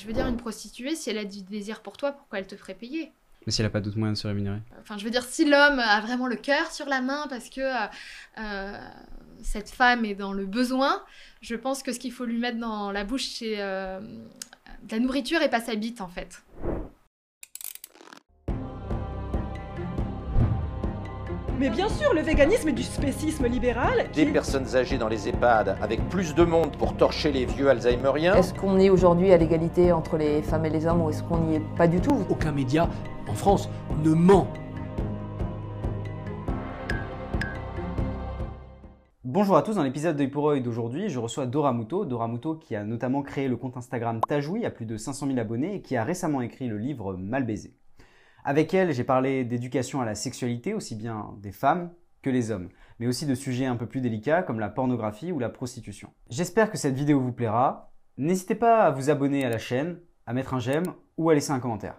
je veux dire, une prostituée, si elle a du désir pour toi, pourquoi elle te ferait payer? Mais si elle n'a pas d'autres moyens de se rémunérer. Enfin, je veux dire, si l'homme a vraiment le cœur sur la main parce que euh, euh, cette femme est dans le besoin, je pense que ce qu'il faut lui mettre dans la bouche, c'est euh, de la nourriture et pas sa bite, en fait. Mais bien sûr, le véganisme est du spécisme libéral. Des qui- personnes âgées dans les EHPAD avec plus de monde pour torcher les vieux Alzheimeriens. Est-ce qu'on est aujourd'hui à l'égalité entre les femmes et les hommes ou est-ce qu'on n'y est pas du tout? Aucun média en France ne ment. Bonjour à tous, dans l'épisode d'œil pour œil d'aujourd'hui, je reçois Dora Muto. Dora Muto qui a notamment créé le compte Instagram Tajoui à plus de 500 000 abonnés et qui a récemment écrit le livre Mal baisé. Avec elle, j'ai parlé d'éducation à la sexualité, aussi bien des femmes que les hommes, mais aussi de sujets un peu plus délicats comme la pornographie ou la prostitution. J'espère que cette vidéo vous plaira. N'hésitez pas à vous abonner à la chaîne, à mettre un j'aime ou à laisser un commentaire.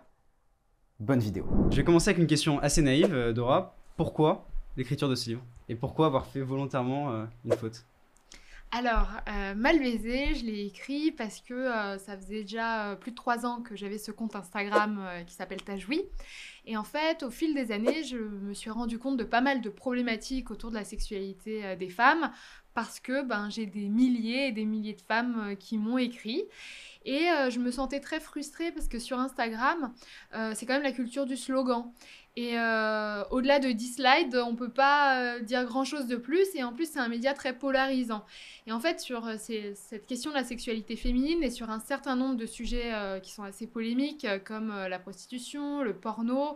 Bonne vidéo. Je vais commencer avec une question assez naïve, euh, Dora. Pourquoi l'écriture de ce livre? Et pourquoi avoir fait volontairement euh, une faute? Alors, euh, je l'ai écrit parce que euh, ça faisait déjà euh, plus de trois ans que j'avais ce compte Instagram euh, qui s'appelle Tajoui. Et en fait, au fil des années, je me suis rendu compte de pas mal de problématiques autour de la sexualité euh, des femmes parce que ben, j'ai des milliers et des milliers de femmes euh, qui m'ont écrit. Et euh, je me sentais très frustrée parce que sur Instagram, c'est quand même la culture du slogan. Et au-delà de 10 slides, on peut pas dire grand-chose de plus. Et en plus, c'est un média très polarisant. Et en fait, sur cette question de la sexualité féminine et sur un certain nombre de sujets qui sont assez polémiques, comme la prostitution, le porno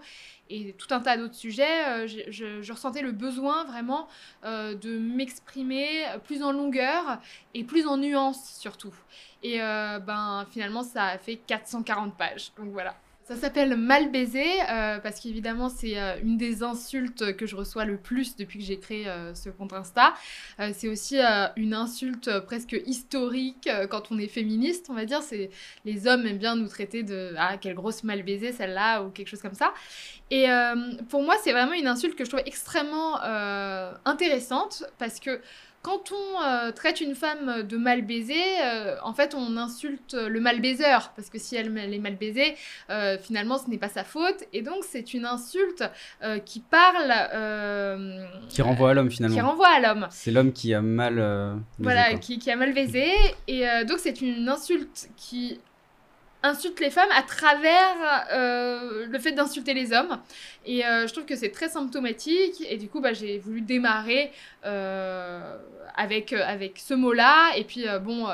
et tout un tas d'autres sujets, euh, je, ressentais le besoin vraiment euh, de m'exprimer plus en longueur et plus en nuances surtout. Et euh, ben, finalement, ça a fait 440 pages. Donc voilà. Ça s'appelle Mal baisé euh, parce qu'évidemment c'est euh, une des insultes que je reçois le plus depuis que j'ai créé euh, ce compte Insta. C'est aussi une insulte presque historique quand on est féministe, on va dire. C'est les hommes aiment bien nous traiter de ah quelle grosse mal baisée celle-là ou quelque chose comme ça. Et pour moi c'est vraiment une insulte que je trouve extrêmement intéressante parce que quand on euh, traite une femme de mal baisée, euh, en fait, on insulte le mal baiseur, parce que si elle, elle est mal baisée, euh, finalement, ce n'est pas sa faute. Et donc, c'est une insulte euh, qui parle. Qui renvoie à l'homme finalement. qui renvoie à l'homme. C'est l'homme qui a mal. baisé, Voilà, qui, qui a mal baisé. Et donc, c'est une insulte qui insulte les femmes à travers euh, le fait d'insulter les hommes. Et euh, je trouve que c'est très symptomatique. Et du coup, bah, j'ai voulu démarrer euh, avec, avec ce mot-là. Et puis, bon,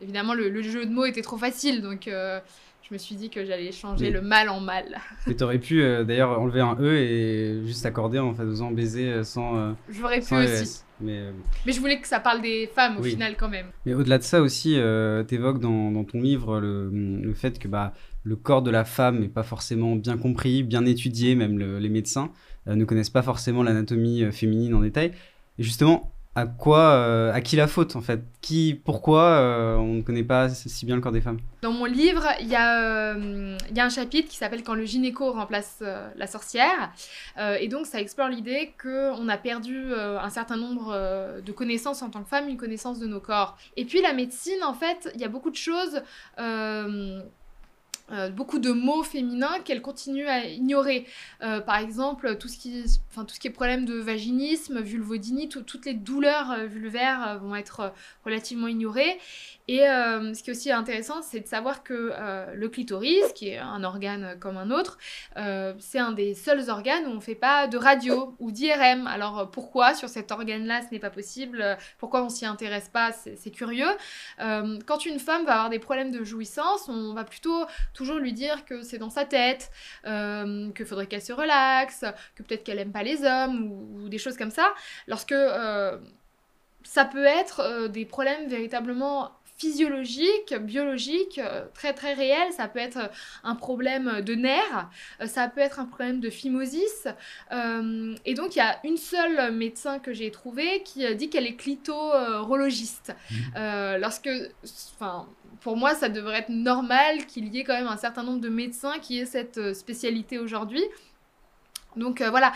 évidemment, le, le jeu de mots était trop facile. Donc, je me suis dit que j'allais changer le mal en mal. Mais t'aurais pu d'ailleurs enlever un E et juste accorder en faisant baiser sans, J'aurais pu aussi. Mais, euh, Mais je voulais que ça parle des femmes au Oui. final quand même. mais au-delà de ça aussi, euh, t'évoques dans, dans ton livre le, le fait que bah, le corps de la femme n'est pas forcément bien compris, bien étudié, même le- les médecins euh, ne connaissent pas forcément l'anatomie euh, féminine en détail. Et justement, à quoi, euh, à qui la faute en fait? Qui, pourquoi euh, on ne connaît pas si bien le corps des femmes? Dans mon livre, il y, a, euh, y a un chapitre qui s'appelle Quand le gynéco remplace la sorcière. Et donc, ça explore l'idée qu'on a perdu un certain nombre de connaissances en tant que femme, une connaissance de nos corps. Et puis, la médecine, en fait, il y a beaucoup de choses. Euh, beaucoup de mots féminins qu'elle continue à ignorer. Euh, par exemple, tout ce, qui, enfin, tout ce qui est problème de vaginisme, vulvodynie, tout- toutes les douleurs euh, vulvaires vont être relativement ignorées. Et ce qui est aussi intéressant, c'est de savoir que le clitoris, qui est un organe comme un autre, c'est un des seuls organes où on ne fait pas de radio ou d'IRM. Alors pourquoi sur cet organe-là ce n'est pas possible? Pourquoi on s'y intéresse pas? C'est curieux. Quand une femme va avoir des problèmes de jouissance, on va plutôt toujours lui dire que c'est dans sa tête, euh, qu'il faudrait qu'elle se relaxe, que peut-être qu'elle aime pas les hommes ou, ou des choses comme ça. Lorsque euh, ça peut être euh, des problèmes véritablement physiologiques, biologiques, euh, très très réels. Ça peut être euh, un problème de nerfs, euh, ça peut être un problème de phimosis. Euh, et donc il y a une seule médecin que j'ai trouvé qui dit qu'elle est clitorologiste. Euh, lorsque, enfin, pour moi, ça devrait être normal qu'il y ait quand même un certain nombre de médecins qui aient cette spécialité aujourd'hui. Donc euh, voilà,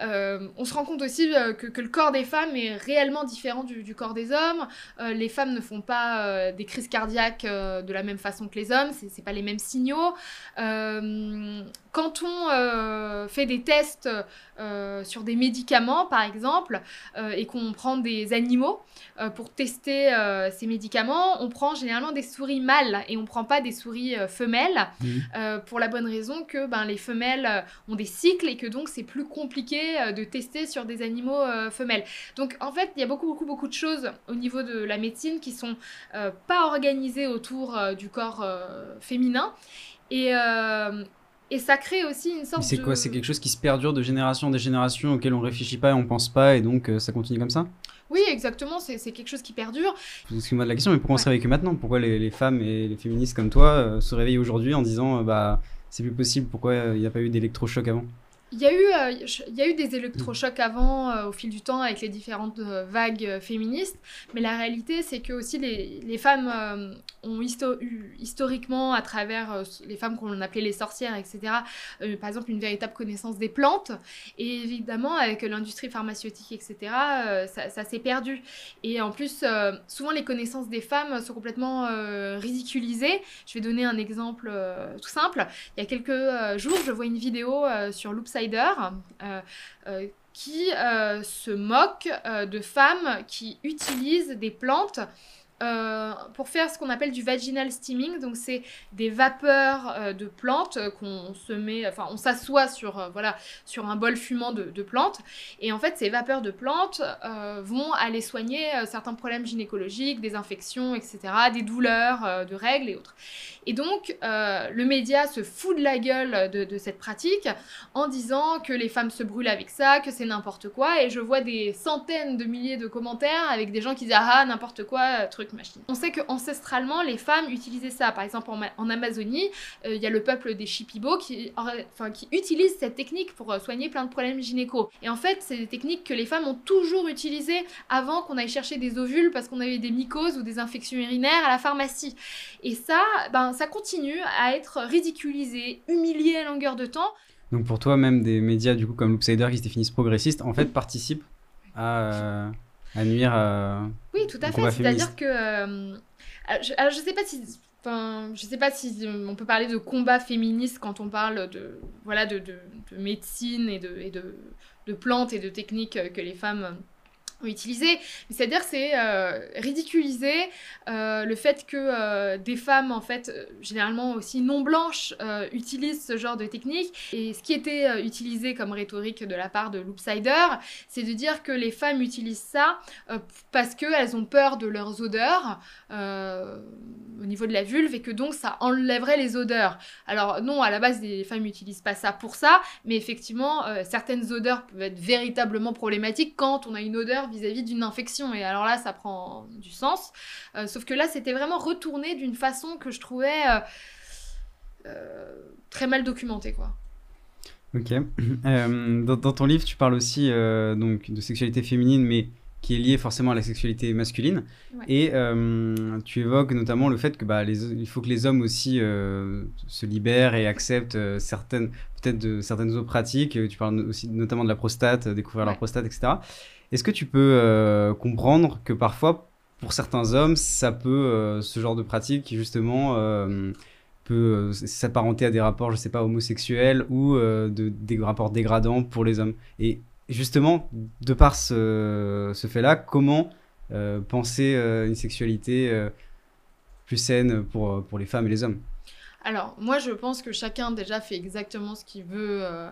euh, on se rend compte aussi euh, que, le corps des femmes est réellement différent du, du corps des hommes. Les femmes ne font pas des crises cardiaques de la même façon que les hommes, c'est c'est pas les mêmes signaux. Quand on fait des tests euh, sur des médicaments, par exemple, euh, et qu'on prend des animaux euh, pour tester ces médicaments, on prend généralement des souris mâles et on prend pas des souris femelles pour la bonne raison que ben, les femelles ont des cycles et que donc c'est plus compliqué de tester sur des animaux femelles. Donc en fait, il y a beaucoup beaucoup beaucoup de choses au niveau de la médecine qui sont pas organisées autour du corps féminin et et ça crée aussi une sorte c'est de... quoi C'est quelque chose qui se perdure de génération en génération auquel on réfléchit pas et on pense pas et donc euh, ça continue comme ça? Oui, exactement, c'est c'est quelque chose qui perdure. Excuse-moi de la question, mais pourquoi on se réveille que maintenant? Pourquoi les, les femmes et les féministes comme toi euh, se réveillent aujourd'hui en disant euh, bah c'est plus possible Pourquoi il n'y a pas eu d'électrochoc avant? Il y, a eu, euh, il y a eu des électrochocs avant, euh, au fil du temps, avec les différentes euh, vagues euh, féministes, mais la réalité, c'est que aussi les, les femmes ont eu historiquement, à travers les femmes qu'on appelait les sorcières, etc., par exemple, une véritable connaissance des plantes, et évidemment, avec l'industrie pharmaceutique, etc., ça, ça s'est perdu. Et en plus, souvent, les connaissances des femmes sont complètement ridiculisées. Je vais donner un exemple tout simple. Il y a quelques jours, je vois une vidéo sur Loopsider euh, euh, qui euh, se moque de femmes qui utilisent des plantes euh, pour faire ce qu'on appelle du vaginal steaming. Donc, c'est des vapeurs euh, de plantes euh, qu'on se met, enfin, on s'assoit sur, voilà, sur un bol fumant de, plantes. Et en fait, ces vapeurs de plantes vont aller soigner certains problèmes gynécologiques, des infections, etc., des douleurs de règles et autres. Et donc, le média se fout de la gueule de, cette pratique en disant que les femmes se brûlent avec ça, que c'est n'importe quoi. Et je vois des centaines de milliers de commentaires avec des gens qui disent ah n'importe quoi, euh, On sait que ancestralement les femmes utilisaient ça. Par exemple en, Ma- en Amazonie, euh, il y a le peuple des Shipibo qui utilise cette technique pour euh, soigner plein de problèmes gynéco. Et en fait, c'est des techniques que les femmes ont toujours utilisées avant qu'on aille chercher des ovules parce qu'on avait des mycoses ou des infections urinaires à la pharmacie. Et ça, ben, ça continue à être ridiculisé, humilié à longueur de temps. Donc pour toi, même des médias du coup comme Loopsider qui se définissent progressistes, en fait participent à, euh, à nuire à... Oui, tout à fait. C'est-à-dire que. euh, alors, je, alors, je sais pas si. Enfin, je sais pas si euh, on peut parler de combat féministe quand on parle de voilà de, de, de médecine et de, et de de plantes et de techniques euh, que les femmes Mais C'est-à-dire c'est euh, ridiculiser euh, le fait que euh, des femmes, en fait, généralement aussi non blanches, utilisent ce genre de technique. Et ce qui était utilisé comme rhétorique de la part de Loopsider, c'est de dire que les femmes utilisent ça parce qu'elles ont peur de leurs odeurs au niveau de la vulve et que donc ça enlèverait les odeurs. Alors non, à la base, les femmes n'utilisent pas ça pour ça, mais effectivement, certaines odeurs peuvent être véritablement problématiques quand on a une odeur vis-à-vis d'une infection. Et alors là, ça prend du sens. Euh, sauf que là, c'était vraiment retourné d'une façon que je trouvais euh, euh, très mal documentée, quoi. Ok. Dans, dans ton livre, tu parles aussi donc de sexualité féminine, mais qui est liée forcément à la sexualité masculine. Ouais. Et euh, tu évoques notamment le fait que bah, les, il faut que les hommes aussi euh, se libèrent et acceptent euh, certaines, peut-être de certaines autres pratiques. Tu parles aussi notamment de la prostate, découvrir leur prostate, etc. Est-ce que tu peux euh, comprendre que parfois, pour certains hommes, ça peut, euh, ce genre de pratique, justement, euh, peut s'apparenter à des rapports, je sais pas, homosexuels ou de, des rapports dégradants pour les hommes? Et justement, de par ce, fait-là, comment penser une sexualité plus saine pour les femmes et les hommes? Alors, moi, je pense que chacun déjà fait exactement ce qu'il veut euh,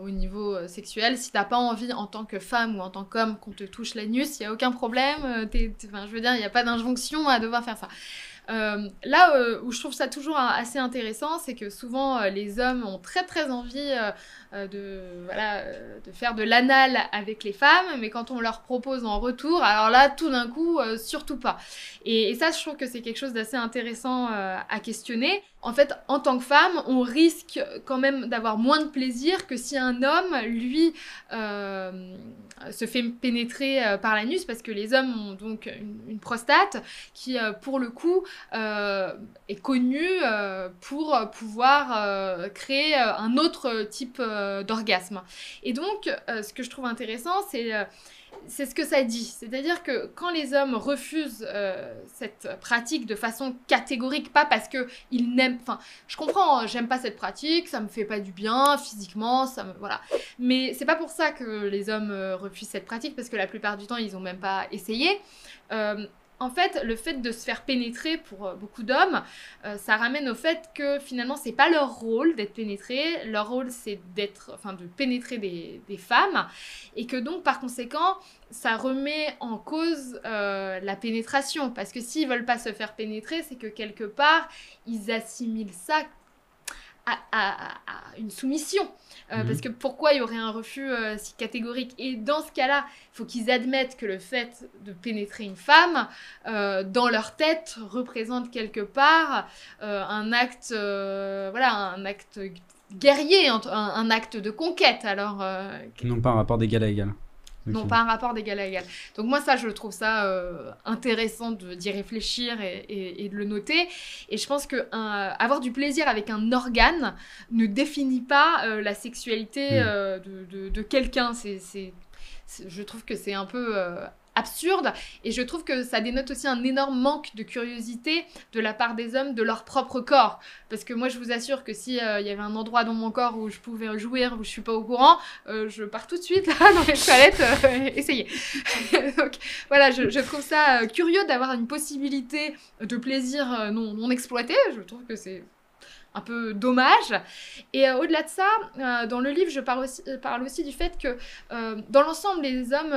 au niveau euh, sexuel. Si t'as pas envie, en tant que femme ou en tant qu'homme, qu'on te touche l'anus, il y a aucun problème. euh, je veux dire, il n'y a pas d'injonction à devoir faire ça. Euh, là où je trouve ça toujours euh, assez intéressant, c'est que souvent les hommes ont très très envie de, voilà, euh, de faire de l'anal avec les femmes, mais quand on leur propose en retour, alors là tout d'un coup, euh, surtout pas. Et, ça, je trouve que c'est quelque chose d'assez intéressant euh, à questionner. En fait, en tant que femme, on risque quand même d'avoir moins de plaisir que si un homme, lui, euh, se fait pénétrer euh, par l'anus, parce que les hommes ont donc une, prostate qui, euh, pour le coup, euh, est connu euh, pour pouvoir euh, créer euh, un autre type euh, d'orgasme. Et donc, euh, ce que je trouve intéressant, c'est euh, c'est ce que ça dit. C'est-à-dire que quand les hommes refusent cette pratique de façon catégorique, pas parce que ils n'aiment. Enfin, je comprends, hein, j'aime pas cette pratique, ça me fait pas du bien physiquement, ça me voilà. Mais c'est pas pour ça que les hommes refusent cette pratique, parce que la plupart du temps, ils ont même pas essayé. En fait, le fait de se faire pénétrer pour euh, beaucoup d'hommes, euh, ça ramène au fait que finalement, c'est pas leur rôle d'être pénétré. Leur rôle, c'est d'être, enfin, de pénétrer des, des femmes, et que donc, par conséquent, ça remet en cause euh, la pénétration. Parce que s'ils veulent pas se faire pénétrer, c'est que quelque part, ils assimilent ça à, à- à une soumission. Euh, Mhm. Parce que pourquoi il y aurait un refus euh, si catégorique? Et dans ce cas-là, il faut qu'ils admettent que le fait de pénétrer une femme, euh, dans leur tête, représente quelque part un acte, voilà, un acte guerrier, un, un acte de conquête. Alors, Non pas un rapport d'égal à égal. Non, pas un rapport d'égal à égal. Donc moi, ça, je trouve ça euh, intéressant d'y réfléchir et, et- et de le noter. Et je pense que un- avoir du plaisir avec un organe ne définit pas euh, la sexualité euh, de, de- de quelqu'un. C'est, je trouve que c'est un peu absurde. Et je trouve que ça dénote aussi un énorme manque de curiosité de la part des hommes de leur propre corps. Parce que moi, je vous assure que si euh, y avait un endroit dans mon corps où je pouvais jouir, où je suis pas au courant, euh, je pars tout de suite là, dans les toilettes, euh, essayer. Donc voilà, je, je trouve ça euh, curieux d'avoir une possibilité de plaisir euh, non, non exploité. Je trouve que c'est un peu dommage. Et euh, au-delà de ça, euh, dans le livre, je parle aussi, euh, parle aussi du fait que euh, dans l'ensemble, les hommes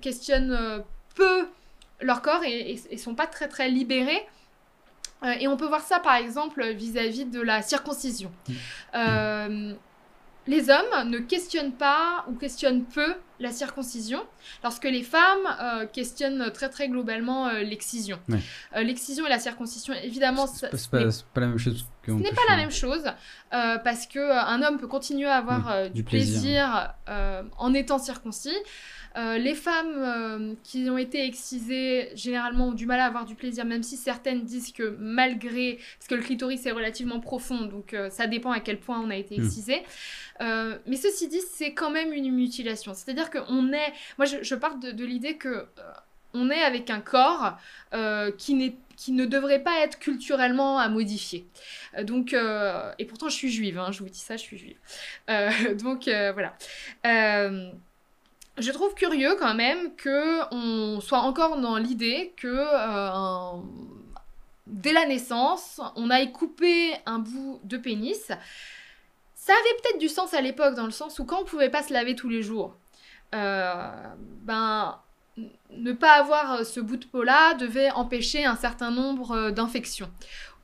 questionnent peu leur corps et, et sont pas très très libérés. Et on peut voir ça par exemple vis-à-vis de la circoncision. Euh, les hommes ne questionnent pas ou questionnent peu la circoncision, lorsque les femmes euh, questionnent très très globalement euh, l'excision. Ouais. Euh, l'excision et la circoncision, évidemment, C'est pas, pas- n'est- c'est pas la même chose que ce n'est pas la même chose parce que un homme peut continuer à avoir Oui, du plaisir. plaisir, en étant circoncis. Les femmes qui ont été excisées généralement ont du mal à avoir du plaisir, même si certaines disent que malgré, parce que le clitoris est relativement profond, donc ça dépend à quel point on a été Hmm. excisé. Mais ceci dit, c'est quand même une mutilation. C'est-à-dire qu'on est, moi je, pars de, l'idée que euh, on est avec un corps euh, qui n'est qui ne devrait pas être culturellement à modifier. Euh, donc, et pourtant je suis juive, hein, je vous dis ça, je suis juive. Donc voilà. Je trouve curieux quand même que on soit encore dans l'idée que dès la naissance, on aille couper un bout de pénis. Ça avait peut-être du sens à l'époque dans le sens où quand on pouvait pas se laver tous les jours, ben n- ne pas avoir ce bout de peau-là devait empêcher un certain nombre euh, d'infections.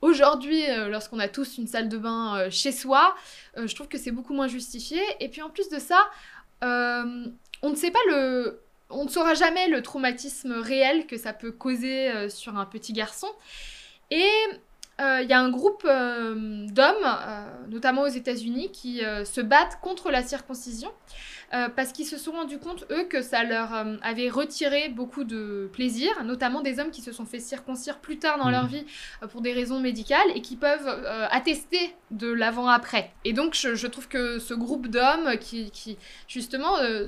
Aujourd'hui, euh, lorsqu'on a tous une salle de bain euh, chez soi, euh, je trouve que c'est beaucoup moins justifié. Et puis en plus de ça, euh, on ne sait pas le... On ne saura jamais le traumatisme réel que ça peut causer euh, sur un petit garçon. Et euh, il y a un groupe euh, d'hommes, euh, notamment aux États-Unis, qui euh, se battent contre la circoncision euh, parce qu'ils se sont rendus compte, eux, que ça leur euh, avait retiré beaucoup de plaisir, notamment des hommes qui se sont fait circoncire plus tard dans Mhm. leur vie euh, pour des raisons médicales et qui peuvent euh, attester de l'avant-après. Et donc, je, je trouve que ce groupe d'hommes qui, qui, justement, euh,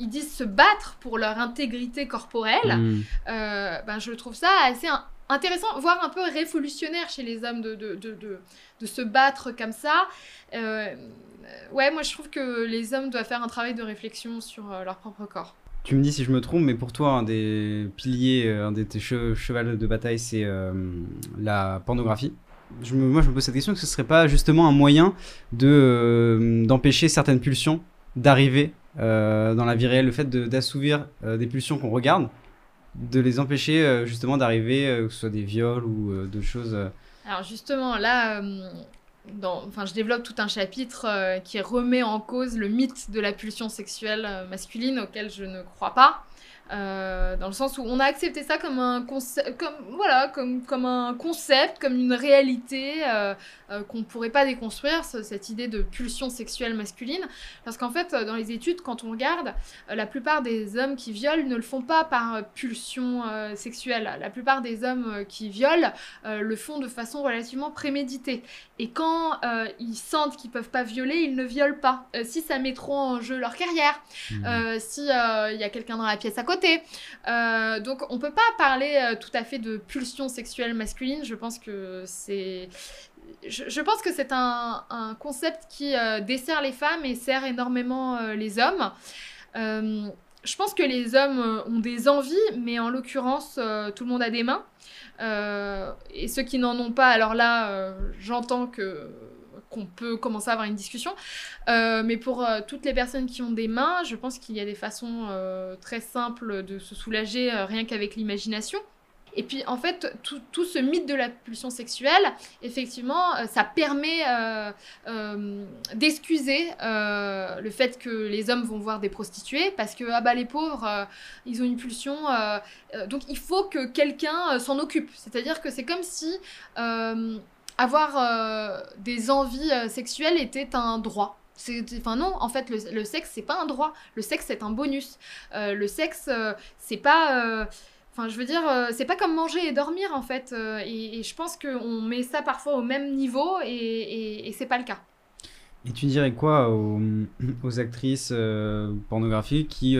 ils disent se battre pour leur intégrité corporelle, euh, ben, je trouve ça assez intéressant, voire un peu révolutionnaire chez les hommes de, de, de, de, se battre comme ça. Euh, ouais, moi je trouve que les hommes doivent faire un travail de réflexion sur euh, leur propre corps. Tu me dis si je me trompe, mais pour toi, un des piliers, euh, un des tes che- chevals de bataille, c'est la pornographie. Je me- moi, je me pose cette question que ce serait pas justement un moyen de d'empêcher certaines pulsions d'arriver dans la vie réelle, le fait d'assouvir des pulsions qu'on regarde, de les empêcher euh, justement d'arriver, euh, que ce soit des viols ou euh, d'autres choses. euh. Alors justement, là, dans, je développe tout un chapitre qui remet en cause le mythe de la pulsion sexuelle masculine auquel je ne crois pas. Euh, dans le sens où on a accepté ça comme un concept, comme voilà, comme comme un concept, comme une réalité euh, euh, qu'on ne pourrait pas déconstruire, cette idée de pulsion sexuelle masculine, parce qu'en fait, dans les études, quand on regarde, la plupart des hommes qui violent ne le font pas par pulsion sexuelle. La plupart des hommes qui violent le font de façon relativement préméditée. Et quand ils sentent qu'ils peuvent pas violer, ils ne violent pas. si ça met trop en jeu leur carrière, mmh. si il y a quelqu'un dans la pièce à côté euh, donc on peut pas parler euh, tout à fait de pulsion sexuelle masculine. Je pense que c'est je, pense que c'est un, concept qui euh, dessert les femmes et sert énormément les hommes. je pense que les hommes ont des envies, mais en l'occurrence, tout le monde a des mains. et ceux qui n'en ont pas, alors là, j'entends que qu'on peut commencer à avoir une discussion. Euh, mais pour euh, toutes les personnes qui ont des mains, je pense qu'il y a des façons euh, très simples de se soulager rien qu'avec l'imagination. Et puis en fait, tout, tout, ce mythe de la pulsion sexuelle, effectivement, ça permet d'excuser le fait que les hommes vont voir des prostituées parce que ah bah les pauvres, ils ont une pulsion, donc il faut que quelqu'un s'en occupe. C'est-à-dire que c'est comme si avoir euh, des envies euh, sexuelles était un droit. Enfin non, en fait, le, sexe, c'est pas un droit. Le sexe, c'est un bonus. Euh, le sexe, c'est pas... Enfin, je veux dire, c'est pas comme manger et dormir, en fait. Et, je pense qu'on met ça parfois au même niveau et, c'est pas le cas. Et tu dirais quoi aux, aux actrices pornographiques qui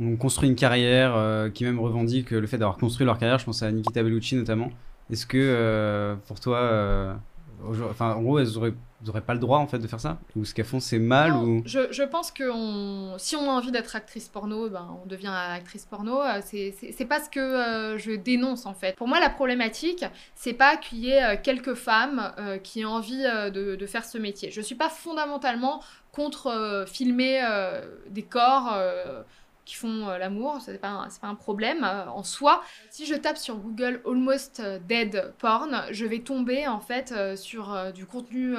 ont construit une carrière, qui même revendiquent le fait d'avoir construit leur carrière? Je pense à Nikita Bellucci notamment est-ce que euh, pour toi, euh, enfin, en gros, elles n'auraient pas le droit en fait de faire ça? Ou ce qu'elles font, c'est mal ou... je, je, pense que on, si on a envie d'être actrice porno, ben, on devient actrice porno. Euh, c'est pas ce que je dénonce en fait. Pour moi, la problématique, c'est pas qu'il y ait quelques femmes qui aient envie de, de, faire ce métier. Je suis pas fondamentalement contre filmer des corps qui font euh, l'amour, c'est pas, un, pas un problème euh, en soi. Si je tape sur Google Almost Dead Porn, je vais tomber en fait euh, sur du contenu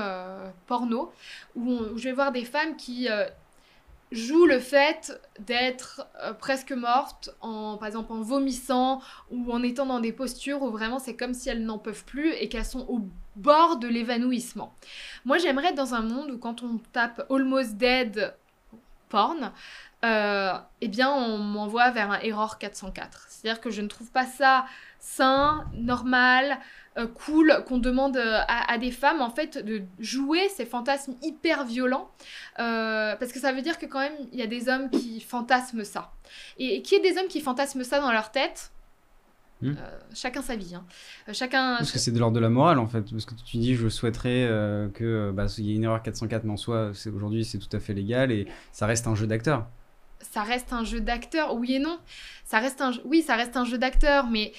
porno où, je vais voir des femmes qui jouent le fait d'être presque mortes, en, par exemple en vomissant ou en étant dans des postures où vraiment c'est comme si elles n'en peuvent plus et qu'elles sont au bord de l'évanouissement. Moi j'aimerais être dans un monde où quand on tape Almost Dead Porn, euh, eh bien, on m'envoie vers un error 404. C'est-à-dire que je ne trouve pas ça sain, normal, euh, cool, qu'on demande euh, à, des femmes, en fait, de jouer ces fantasmes hyper violents. parce que ça veut dire que quand même, il y a des hommes qui fantasment ça. Et, qui est des hommes qui fantasment ça dans leur tête? Hmm. chacun sa vie. Hein. chacun... Parce que c'est de l'ordre de la morale en fait. Parce que tu dis, je souhaiterais que bah, il y ait une erreur 404, mais en soi, aujourd'hui, c'est tout à fait légal et ça reste un jeu d'acteur ça reste un jeu d'acteur, oui et non. Ça reste un, oui, ça reste un jeu d'acteur, mais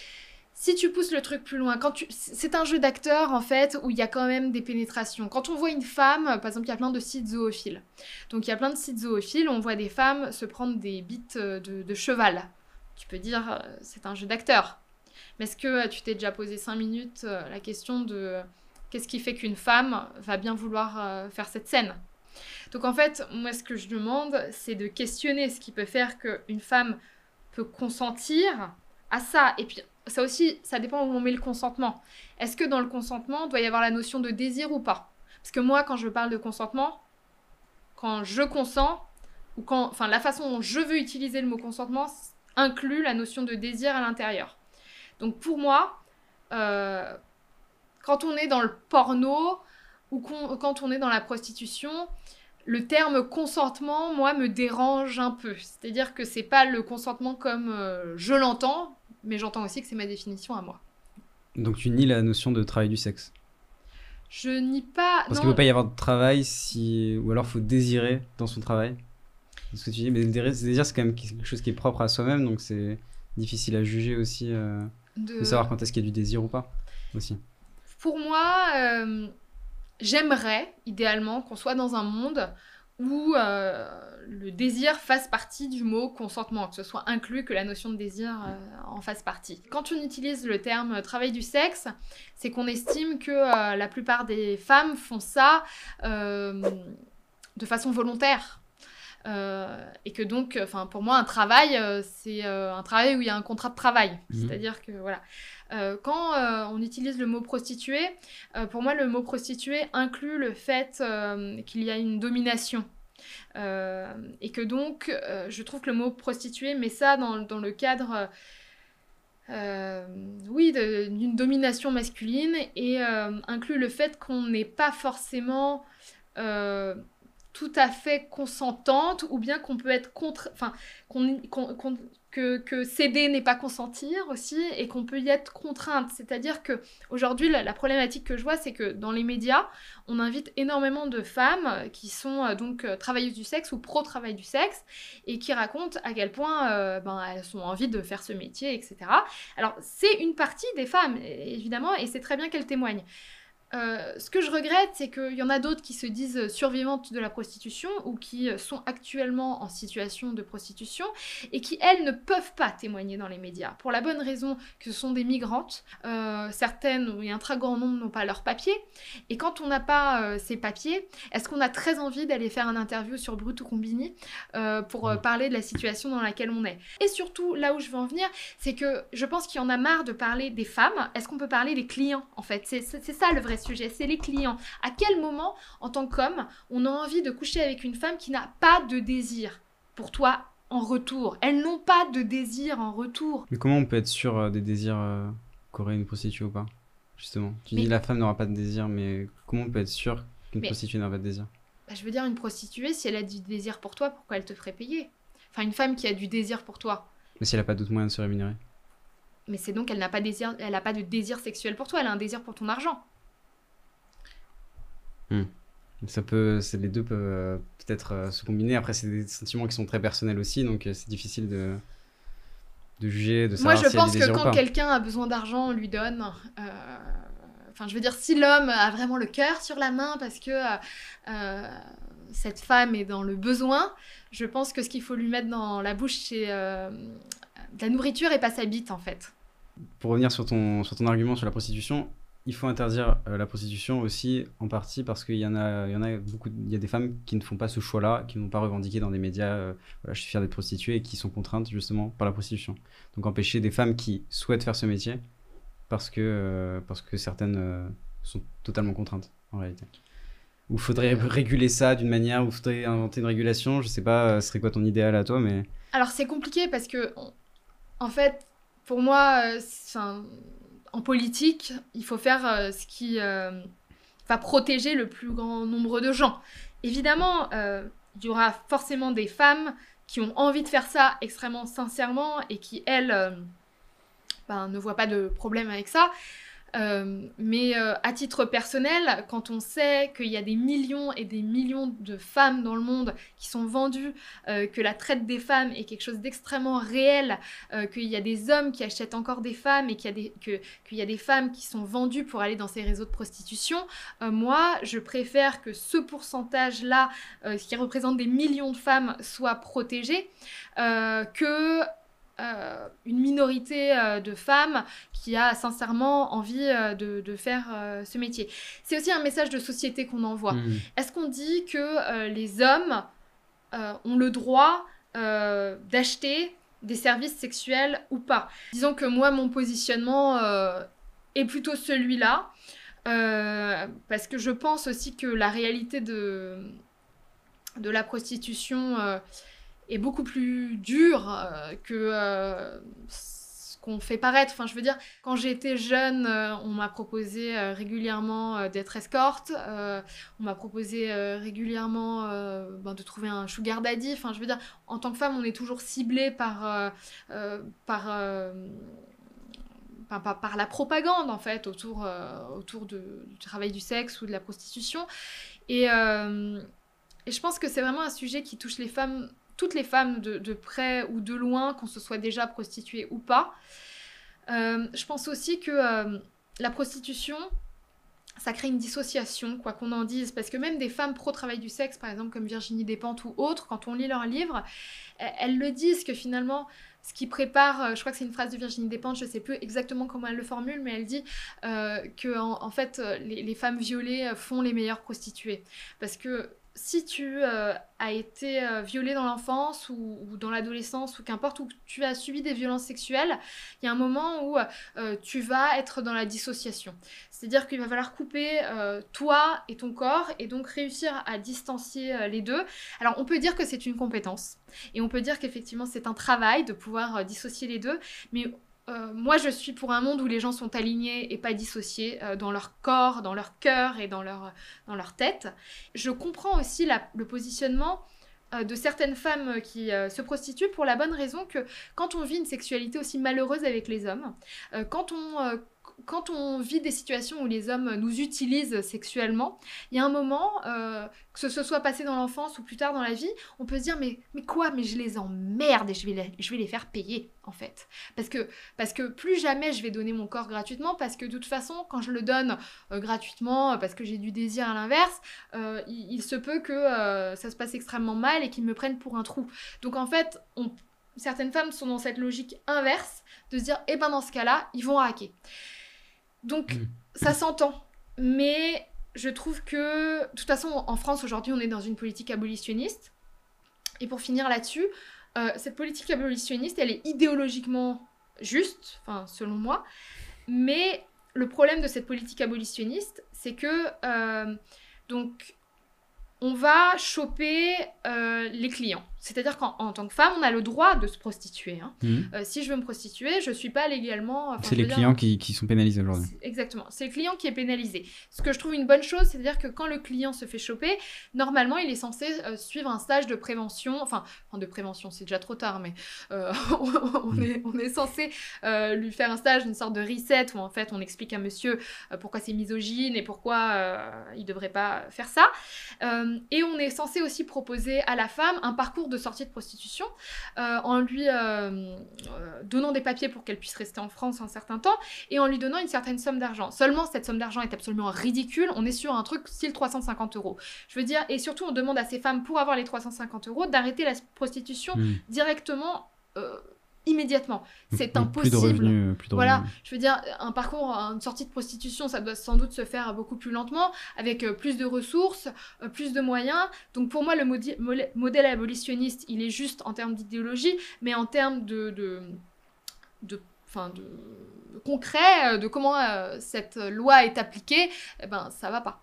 si tu pousses le truc plus loin, quand tu, c'est un jeu d'acteur en fait où il y a quand même des pénétrations. Quand on voit une femme, par exemple, il y a plein de sites zoophiles. Donc il y a plein de sites zoophiles, on voit des femmes se prendre des bites de, cheval. Tu peux dire euh, c'est un jeu d'acteur. Mais est-ce que euh, tu t'es déjà posé 5 minutes euh, la question de qu'est-ce qui fait qu'une femme va bien vouloir faire cette scène? Donc en fait, moi ce que je demande, c'est de questionner ce qui peut faire qu'une femme peut consentir à ça. Et puis ça aussi, ça dépend où on met le consentement. Est-ce que dans le consentement, doit y avoir la notion de désir ou pas? Parce que moi, quand je parle de consentement, quand je consens, ou quand, enfin la façon dont je veux utiliser le mot consentement inclut la notion de désir à l'intérieur. Donc pour moi, euh, quand on est dans le porno ou quand on est dans la prostitution, le terme consentement, moi, me dérange un peu. C'est-à-dire que c'est pas le consentement comme euh, je l'entends, mais j'entends aussi que c'est ma définition à moi. Donc tu nies la notion de travail du sexe? Je nie pas. Parce qu'il ne peut pas y avoir de travail si. Ou alors faut désirer dans son travail. Ce que tu dis, mais le désir, c'est quand même quelque chose qui est propre à soi-même, donc c'est difficile à juger aussi. Euh, de... savoir quand est-ce qu'il y a du désir ou pas. Aussi. Pour moi. Euh, j'aimerais idéalement qu'on soit dans un monde où euh, le désir fasse partie du mot consentement, que ce soit inclus, que la notion de désir euh, en fasse partie. Quand on utilise le terme travail du sexe, c'est qu'on estime que euh, la plupart des femmes font ça de façon volontaire. et que donc, enfin, pour moi, un travail, c'est un travail où il y a un contrat de travail. Mhm. C'est-à-dire que, voilà. Quand on utilise le mot prostituée, pour moi, le mot prostituée inclut le fait qu'il y a une domination. et que donc, je trouve que le mot prostituée met ça dans, le cadre euh, oui, d'une domination masculine et euh, inclut le fait qu'on n'est pas forcément euh, tout à fait consentante ou bien qu'on peut être contre, enfin, que céder n'est pas consentir aussi et qu'on peut y être contrainte. C'est-à-dire que aujourd'hui, la, problématique que je vois, c'est que dans les médias, on invite énormément de femmes qui sont euh, donc euh, travailleuses du sexe ou pro-travail du sexe et qui racontent à quel point euh, ben, elles ont envie de faire ce métier, etc. Alors, c'est une partie des femmes, évidemment, et c'est très bien qu'elles témoignent. Euh, ce que je regrette, c'est qu'il y en a d'autres qui se disent survivantes de la prostitution ou qui sont actuellement en situation de prostitution et qui, elles, ne peuvent pas témoigner dans les médias. Pour la bonne raison que ce sont des migrantes. Euh, certaines, et un très grand nombre, n'ont pas leurs papiers. Et quand on n'a pas euh, ces papiers, est-ce qu'on a très envie d'aller faire un interview sur Brut ou Combini pour parler de la situation dans laquelle on est? Et surtout, là où je veux en venir, c'est que je pense qu'il y en a marre de parler des femmes. Est-ce qu'on peut parler des clients, en fait? C'est ça le vrai sujet, c'est les clients. À quel moment, en tant qu'homme, on a envie de coucher avec une femme qui n'a pas de désir pour toi en retour? Elles n'ont pas de désir en retour. Mais comment on peut être sûr euh, des désirs euh, qu'aurait une prostituée ou pas? Justement, tu dis la femme n'aura pas de désir, mais comment on peut être sûr qu'une prostituée n'aura pas de désir? Bah, Je veux dire, une prostituée, si elle a du désir pour toi, pourquoi elle te ferait payer? Enfin, une femme qui a du désir pour toi. Mais si elle n'a pas d'autre moyen de se rémunérer? Mais c'est donc qu'elle n'a pas, désir, elle pas de désir sexuel pour toi, elle a un désir pour ton argent. Hmm. Ça peut, les deux peuvent euh, peut-être euh, se combiner. Après, c'est des sentiments qui sont très personnels aussi, donc euh, c'est difficile de, de juger, de savoir Moi, je pense que quand quelqu'un a besoin d'argent, on lui donne. Enfin, je veux dire, si l'homme a vraiment le cœur sur la main parce que cette femme est dans le besoin, je pense que ce qu'il faut lui mettre dans la bouche, c'est de la nourriture et pas sa bite, en fait. Pour revenir sur ton, sur ton argument sur la prostitution, il faut interdire euh, la prostitution aussi en partie parce qu'il y en a, il y en a beaucoup, il y a des femmes qui ne font pas ce choix-là, qui n'ont pas revendiqué dans des médias, euh, voilà, je suis fière d'être prostituée et qui sont contraintes justement par la prostitution. Donc empêcher des femmes qui souhaitent faire ce métier parce que, euh, parce que certaines sont totalement contraintes en réalité. Ou faudrait réguler ça d'une manière, ou faudrait inventer une régulation, je sais pas, ce serait quoi ton idéal à toi, mais. Alors c'est compliqué parce que, en fait, pour moi, en politique, il faut faire euh, ce qui euh, va protéger le plus grand nombre de gens. Évidemment, euh, il y aura forcément des femmes qui ont envie de faire ça extrêmement sincèrement et qui, elles, ben, ne voient pas de problème avec ça. Euh, mais euh, à titre personnel, quand on sait qu'il y a des millions et des millions de femmes dans le monde qui sont vendues, euh, que la traite des femmes est quelque chose d'extrêmement réel, qu'il y a des hommes qui achètent encore des femmes et qu'il y, a des, que, qu'il y a des femmes qui sont vendues pour aller dans ces réseaux de prostitution, moi, je préfère que ce pourcentage-là, qui représente des millions de femmes, soit protégé, que euh, une minorité euh, de femmes qui a sincèrement envie euh, de, faire ce métier. C'est aussi un message de société qu'on envoie. Mmh. Est-ce qu'on dit que les hommes ont le droit d'acheter des services sexuels ou pas? Disons que moi, mon positionnement est plutôt celui-là. parce que je pense aussi que la réalité de, de la prostitution est beaucoup plus dur euh, que euh, ce qu'on fait paraître. Enfin, je veux dire, quand j'étais jeune, euh, on m'a proposé régulièrement d'être escorte, on m'a proposé régulièrement ben, de trouver un sugar daddy. Enfin, je veux dire, en tant que femme, on est toujours ciblé par... par par, la propagande en fait autour, autour du travail du sexe ou de la prostitution. Et je pense que c'est vraiment un sujet qui touche les femmes toutes les femmes de, près ou de loin, qu'on se soit déjà prostituée ou pas. Euh, je pense aussi que euh, la prostitution, ça crée une dissociation, quoi qu'on en dise, parce que même des femmes pro-travail du sexe, par exemple comme Virginie Despentes ou autres, quand on lit leurs livres, elles, le disent que finalement, ce qui prépare, euh, je crois que c'est une phrase de Virginie Despentes, je sais plus exactement comment elle le formule, mais elle dit que en, fait, les, les, femmes violées font les meilleures prostituées, parce que si tu euh, as été euh, violé dans l'enfance ou, dans l'adolescence ou qu'importe où tu as subi des violences sexuelles, il y a un moment où euh, tu vas être dans la dissociation. C'est-à-dire qu'il va falloir couper toi et ton corps et donc réussir à distancier les deux. Alors on peut dire que c'est une compétence et on peut dire qu'effectivement c'est un travail de pouvoir dissocier les deux, mais euh, moi, je suis pour un monde où les gens sont alignés et pas dissociés euh, dans leur corps, dans leur cœur et dans leur, dans leur tête. Je comprends aussi le positionnement euh, de certaines femmes qui se prostituent pour la bonne raison que quand on vit une sexualité aussi malheureuse avec les hommes, quand on... quand on vit des situations où les hommes nous utilisent sexuellement, il y a un moment, euh, que ce soit passé dans l'enfance ou plus tard dans la vie, on peut se dire mais, mais quoi Mais je les emmerde et je vais les, je vais les faire payer en fait. Parce que, parce que plus jamais je vais donner mon corps gratuitement, parce que de toute façon, quand je le donne euh, gratuitement, euh, parce que j'ai du désir à l'inverse, il, se peut que ça se passe extrêmement mal et qu'ils me prennent pour un trou. Donc en fait, certaines femmes sont dans cette logique inverse de se dire, eh ben dans ce cas-là, ils vont hacker. Donc Mm. ça s'entend, mais je trouve que, de toute façon, en France aujourd'hui, on est dans une politique abolitionniste. Et pour finir là-dessus, euh, cette politique abolitionniste, elle est idéologiquement juste, enfin selon moi, mais le problème de cette politique abolitionniste, c'est que euh, donc on va choper euh, les clients. C'est-à-dire qu'en en tant que femme, on a le droit de se prostituer. hein. Mhm. Euh, si je veux me prostituer, je suis pas légalement. enfin, C'est les dire, clients qui, qui sont pénalisés aujourd'hui. Exactement. C'est le client qui est pénalisé. Ce que je trouve une bonne chose, c'est-à-dire que quand le client se fait choper, normalement, il est censé euh, suivre un stage de prévention. Enfin, enfin, de prévention, c'est déjà trop tard, mais euh, on, Mm. est, on est censé lui faire un stage, une sorte de reset, où en fait, on explique à monsieur pourquoi c'est misogyne et pourquoi il devrait pas faire ça. Et on est censé aussi proposer à la femme un parcours de sortie de prostitution euh, en lui euh, euh, donnant des papiers pour qu'elle puisse rester en France un certain temps et en lui donnant une certaine somme d'argent. Seulement, cette somme d'argent est absolument ridicule. On est sur un truc style 350 euros. Je veux dire, et surtout, on demande à ces femmes, pour avoir les 350 euros, d'arrêter la prostitution Mhm. directement, euh, immédiatement. C'est impossible. Plus de revenus. Plus de Voilà, je veux dire, un parcours, une sortie de prostitution, ça doit sans doute se faire beaucoup plus lentement, avec euh, plus de ressources, euh, plus de moyens. Donc pour moi, le modèle abolitionniste, il est juste en termes d'idéologie, mais en termes de, de, de, enfin, de, de concret, euh, de comment euh, cette loi est appliquée, eh ben ça va pas.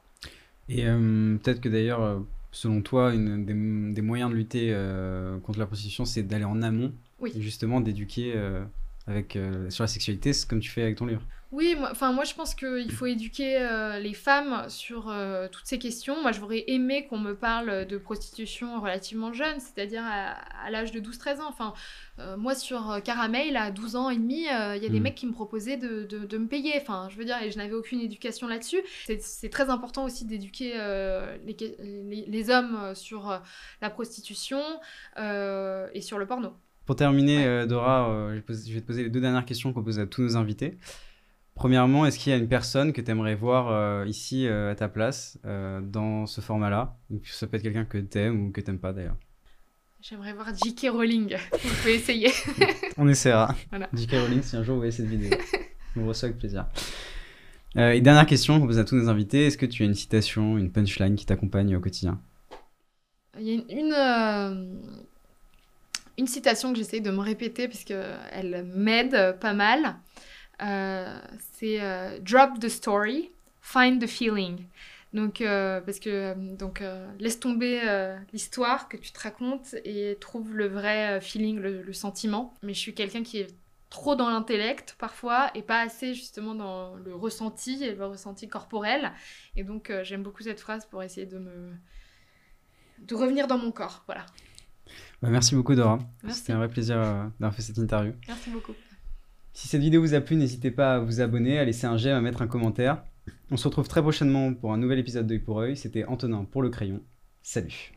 Et euh, peut-être que d'ailleurs, euh, selon toi, une des, des moyens de lutter euh, contre la prostitution, c'est d'aller en amont Oui. et justement d'éduquer euh, avec euh, sur la sexualité, comme tu fais avec ton livre. Oui, moi, enfin moi je pense qu'il faut éduquer euh, les femmes sur euh, toutes ces questions. Moi j'aurais aimé qu'on me parle de prostitution relativement jeune, c'est-à-dire à, à l'âge de 12-13 ans. Enfin, euh, moi sur Caramel, à 12 ans et demi, il y a des Mhm. mecs qui me proposaient de, de- de me payer. Enfin, je veux dire, et je n'avais aucune éducation là-dessus. C'est- très important aussi d'éduquer les, que- les- les hommes sur la prostitution et sur le porno. Pour terminer, euh, Dora, euh, je vais te poser les deux dernières questions qu'on pose à tous nos invités. Premièrement, est-ce qu'il y a une personne que tu aimerais voir euh, ici à ta place dans ce format-là? Ça peut être quelqu'un que tu aimes ou que tu n'aimes pas d'ailleurs. J'aimerais voir J.K. Rowling. Vous pouvez essayer. On essaiera. Voilà. J.K. Rowling, si un jour vous voyez cette vidéo. On vous reçoit avec plaisir. Et dernière question qu'on pose à tous nos invités. Est-ce que tu as une citation, une punchline qui t'accompagne au quotidien? Il y a une, une, une citation que j'essaie de me répéter parce qu'elle m'aide pas mal. Euh, c'est euh, Drop the story, find the feeling. Donc, euh, parce que, donc laisse tomber l'histoire que tu te racontes et trouve le vrai feeling, le, le sentiment. Mais je suis quelqu'un qui est trop dans l'intellect parfois et pas assez justement dans le ressenti et le ressenti corporel. Et donc, j'aime beaucoup cette phrase pour essayer de me de revenir dans mon corps. Voilà. Bah, Merci beaucoup Dora. C'était un vrai plaisir euh, d'avoir fait cette interview. Merci beaucoup. Si cette vidéo vous a plu, n'hésitez pas à vous abonner, à laisser un j'aime, à mettre un commentaire. On se retrouve très prochainement pour un nouvel épisode d'œil pour œil. C'était Antonin pour le crayon. Salut